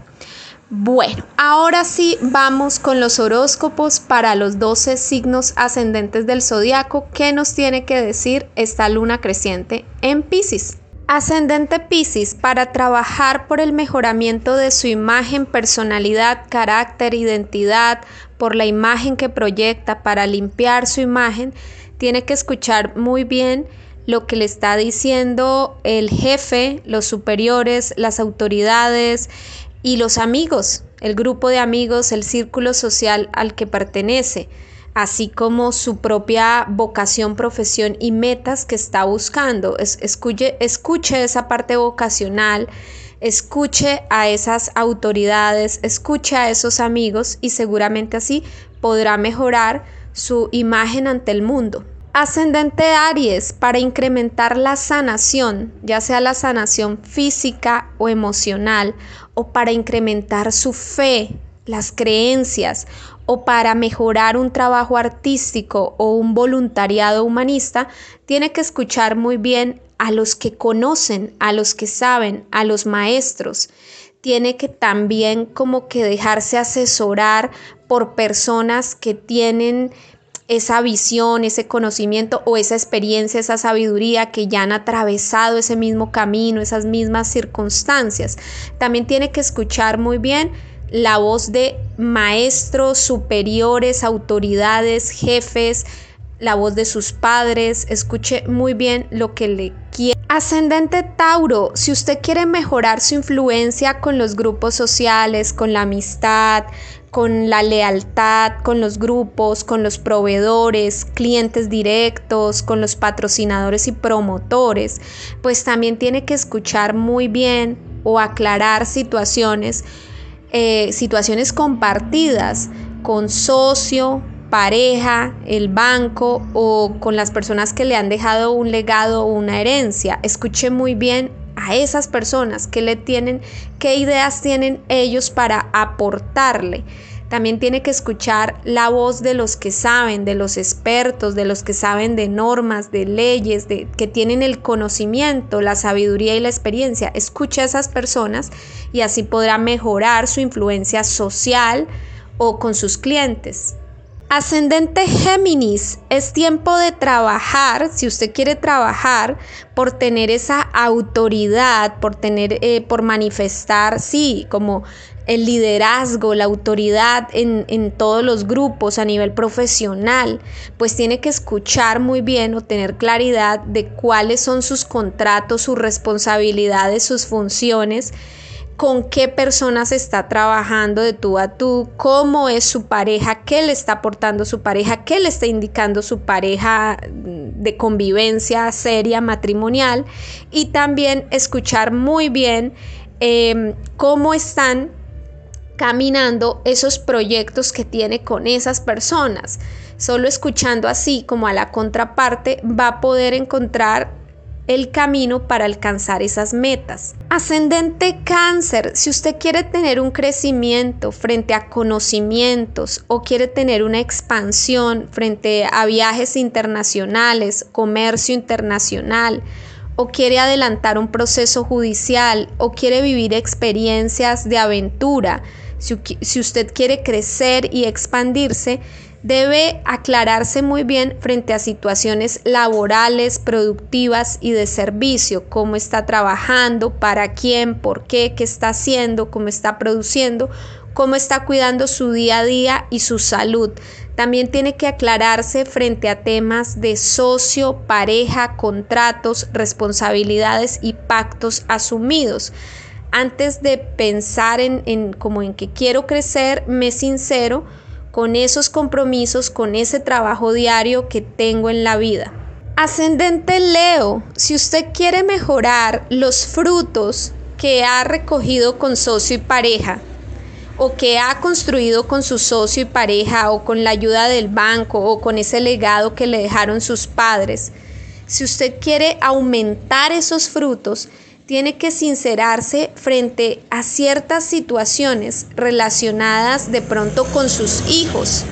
Bueno, ahora sí vamos con los horóscopos para los 12 signos ascendentes del zodiaco. ¿Qué nos tiene que decir esta luna creciente en Pisces? Ascendente Pisces para trabajar por el mejoramiento de su imagen, personalidad, carácter, identidad, por la imagen que proyecta, para limpiar su imagen, tiene que escuchar muy bien lo que le está diciendo el jefe, los superiores, las autoridades y los amigos, el grupo de amigos, el círculo social al que pertenece así como su propia vocación, profesión y metas que está buscando. escuche, escuche esa parte vocacional, escuche a esas autoridades, escuche a esos amigos y seguramente así podrá mejorar su imagen ante el mundo. Ascendente Aries para incrementar la sanación, ya sea la sanación física o emocional, o para incrementar su fe, las creencias o para mejorar un trabajo artístico o un voluntariado humanista, tiene que escuchar muy bien a los que conocen, a los que saben, a los maestros. Tiene que también como que dejarse asesorar por personas que tienen esa visión, ese conocimiento o esa experiencia, esa sabiduría que ya han atravesado ese mismo camino, esas mismas circunstancias. También tiene que escuchar muy bien la voz de maestros, superiores, autoridades, jefes, la voz de sus padres, escuche muy bien lo que le quiere. Ascendente Tauro, si usted quiere mejorar su influencia con los grupos sociales, con la amistad, con la lealtad, con los grupos, con los proveedores, clientes directos, con los patrocinadores y promotores, pues también tiene que escuchar muy bien o aclarar situaciones eh, situaciones compartidas con socio, pareja, el banco o con las personas que le han dejado un legado o una herencia. Escuche muy bien a esas personas que le tienen, qué ideas tienen ellos para aportarle. También tiene que escuchar la voz de los que saben, de los expertos, de los que saben de normas, de leyes, de, que tienen el conocimiento, la sabiduría y la experiencia. Escuche a esas personas y así podrá mejorar su influencia social o con sus clientes. Ascendente Géminis, es tiempo de trabajar, si usted quiere trabajar, por tener esa autoridad, por tener, eh, por manifestar, sí, como el liderazgo, la autoridad en, en, todos los grupos a nivel profesional, pues tiene que escuchar muy bien o tener claridad de cuáles son sus contratos, sus responsabilidades, sus funciones con qué personas está trabajando de tú a tú, cómo es su pareja, qué le está aportando su pareja, qué le está indicando su pareja de convivencia seria, matrimonial, y también escuchar muy bien em, cómo están caminando esos proyectos que tiene con esas personas. Solo escuchando así como a la contraparte va a poder encontrar el camino para alcanzar esas metas. Ascendente cáncer, si usted quiere tener un crecimiento frente a conocimientos o quiere tener una expansión frente a viajes internacionales, comercio internacional, o quiere adelantar un proceso judicial o quiere vivir experiencias de aventura, si, usted quiere crecer y expandirse, debe aclararse muy bien frente a situaciones laborales, productivas y de servicio, cómo está trabajando, para quién, por qué, qué está haciendo, cómo está produciendo, cómo está cuidando su día a día y su salud. También tiene que aclararse frente a temas de socio, pareja, contratos, responsabilidades y pactos asumidos antes de pensar en, en como en que quiero crecer, me sincero con esos compromisos, con ese trabajo diario que tengo en la vida. Ascendente Leo, si usted quiere mejorar los frutos que ha recogido con socio y pareja, o que ha construido con su socio y pareja, o con la ayuda del banco, o con ese legado que le dejaron sus padres, si usted quiere aumentar esos frutos, tiene que sincerarse frente a ciertas situaciones relacionadas de pronto con sus hijos,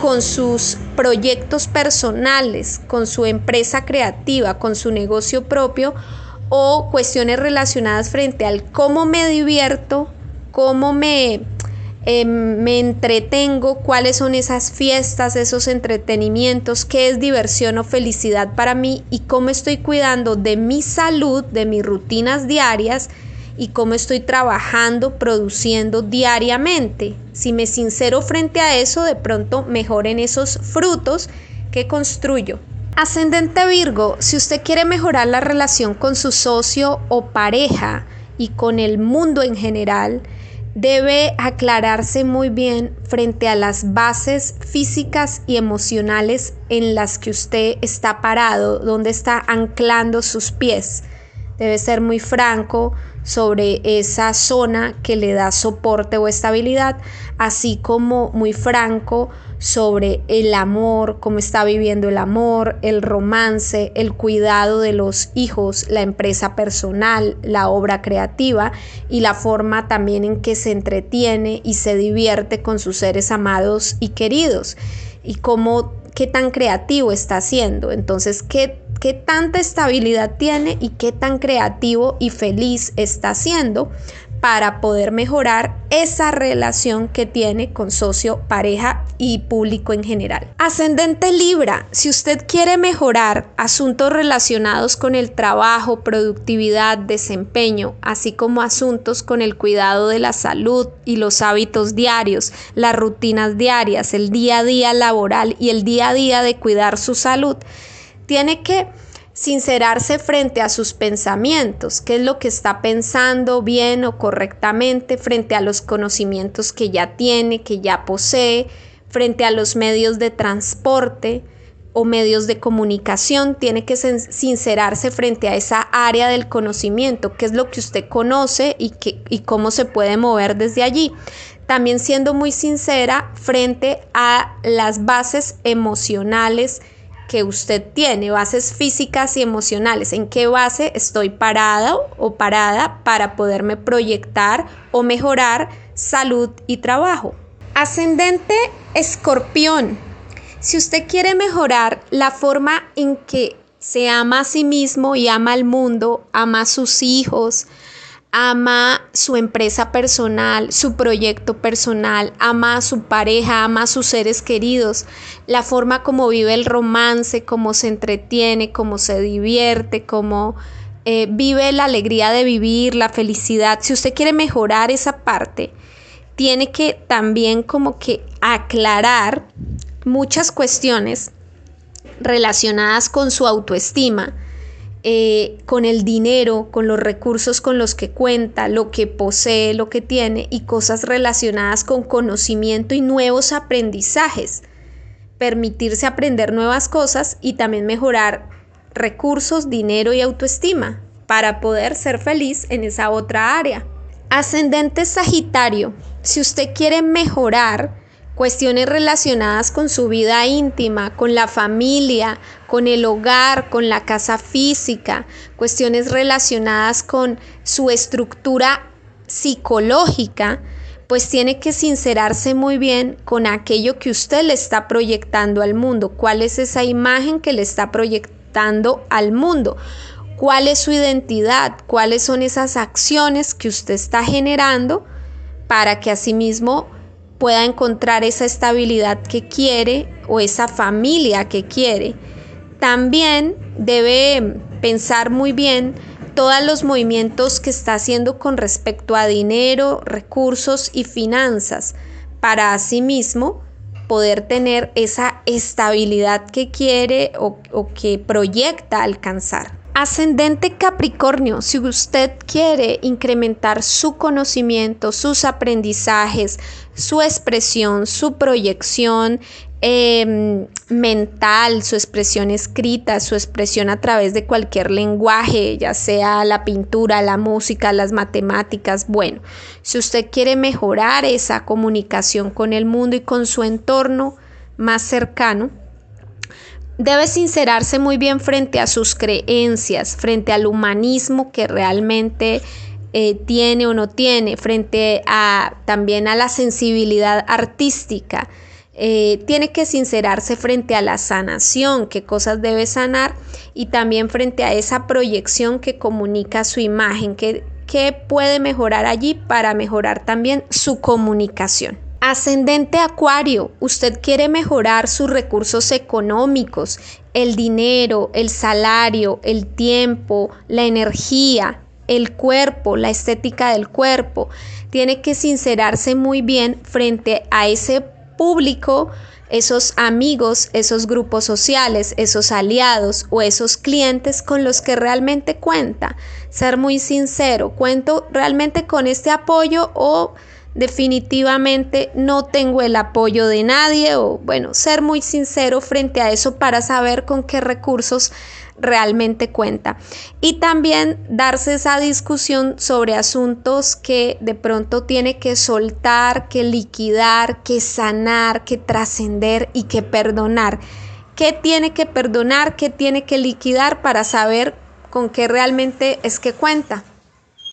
con sus proyectos personales, con su empresa creativa, con su negocio propio o cuestiones relacionadas frente al cómo me divierto, cómo me Em, me entretengo, cuáles son esas fiestas, esos entretenimientos, qué es diversión o felicidad para mí y cómo estoy cuidando de mi salud, de mis rutinas diarias y cómo estoy trabajando, produciendo diariamente. Si me sincero frente a eso, de pronto mejoren esos frutos que construyo. Ascendente Virgo, si usted quiere mejorar la relación con su socio o pareja y con el mundo en general, debe aclararse muy bien frente a las bases físicas y emocionales en las que usted está parado, donde está anclando sus pies. Debe ser muy franco sobre esa zona que le da soporte o estabilidad, así como muy franco sobre el amor, cómo está viviendo el amor, el romance, el cuidado de los hijos, la empresa personal, la obra creativa y la forma también en que se entretiene y se divierte con sus seres amados y queridos y cómo qué tan creativo está haciendo. Entonces, qué qué tanta estabilidad tiene y qué tan creativo y feliz está haciendo para poder mejorar esa relación que tiene con socio, pareja y público en general. Ascendente Libra, si usted quiere mejorar asuntos relacionados con el trabajo, productividad, desempeño, así como asuntos con el cuidado de la salud y los hábitos diarios, las rutinas diarias, el día a día laboral y el día a día de cuidar su salud, tiene que sincerarse frente a sus pensamientos, qué es lo que está pensando bien o correctamente frente a los conocimientos que ya tiene, que ya posee, frente a los medios de transporte o medios de comunicación, tiene que sincerarse frente a esa área del conocimiento, qué es lo que usted conoce y, y cómo se puede mover desde allí. También siendo muy sincera frente a las bases emocionales, que usted tiene, bases físicas y emocionales, en qué base estoy parada o parada para poderme proyectar o mejorar salud y trabajo. Ascendente escorpión. Si usted quiere mejorar la forma en que se ama a sí mismo y ama al mundo, ama a sus hijos, ama su empresa personal, su proyecto personal, ama a su pareja, ama a sus seres queridos, la forma como vive el romance, cómo se entretiene, cómo se divierte, cómo eh, vive la alegría de vivir, la felicidad. Si usted quiere mejorar esa parte, tiene que también como que aclarar muchas cuestiones relacionadas con su autoestima eh, con el dinero, con los recursos con los que cuenta, lo que posee, lo que tiene y cosas relacionadas con conocimiento y nuevos aprendizajes. Permitirse aprender nuevas cosas y también mejorar recursos, dinero y autoestima para poder ser feliz en esa otra área. Ascendente Sagitario, si usted quiere mejorar, cuestiones relacionadas con su vida íntima, con la familia, con el hogar, con la casa física, cuestiones relacionadas con su estructura psicológica, pues tiene que sincerarse muy bien con aquello que usted le está proyectando al mundo, cuál es esa imagen que le está proyectando al mundo, cuál es su identidad, cuáles son esas acciones que usted está generando para que asimismo pueda encontrar esa estabilidad que quiere o esa familia que quiere. También debe pensar muy bien todos los movimientos que está haciendo con respecto a dinero, recursos y finanzas para asimismo poder tener esa estabilidad que quiere o, o que proyecta alcanzar. Ascendente Capricornio, si usted quiere incrementar su conocimiento, sus aprendizajes, su expresión, su proyección em, mental, su expresión escrita, su expresión a través de cualquier lenguaje, ya sea la pintura, la música, las matemáticas, bueno, si usted quiere mejorar esa comunicación con el mundo y con su entorno más cercano, Debe sincerarse muy bien frente a sus creencias, frente al humanismo que realmente eh, tiene o no tiene, frente a también a la sensibilidad artística. Eh, tiene que sincerarse frente a la sanación, qué cosas debe sanar, y también frente a esa proyección que comunica su imagen, qué puede mejorar allí para mejorar también su comunicación. Ascendente Acuario, usted quiere mejorar sus recursos económicos, el dinero, el salario, el tiempo, la energía, el cuerpo, la estética del cuerpo. Tiene que sincerarse muy bien frente a ese público, esos amigos, esos grupos sociales, esos aliados o esos clientes con los que realmente cuenta. Ser muy sincero, cuento realmente con este apoyo o definitivamente no tengo el apoyo de nadie o bueno, ser muy sincero frente a eso para saber con qué recursos realmente cuenta. Y también darse esa discusión sobre asuntos que de pronto tiene que soltar, que liquidar, que sanar, que trascender y que perdonar. ¿Qué tiene que perdonar? ¿Qué tiene que liquidar para saber con qué realmente es que cuenta?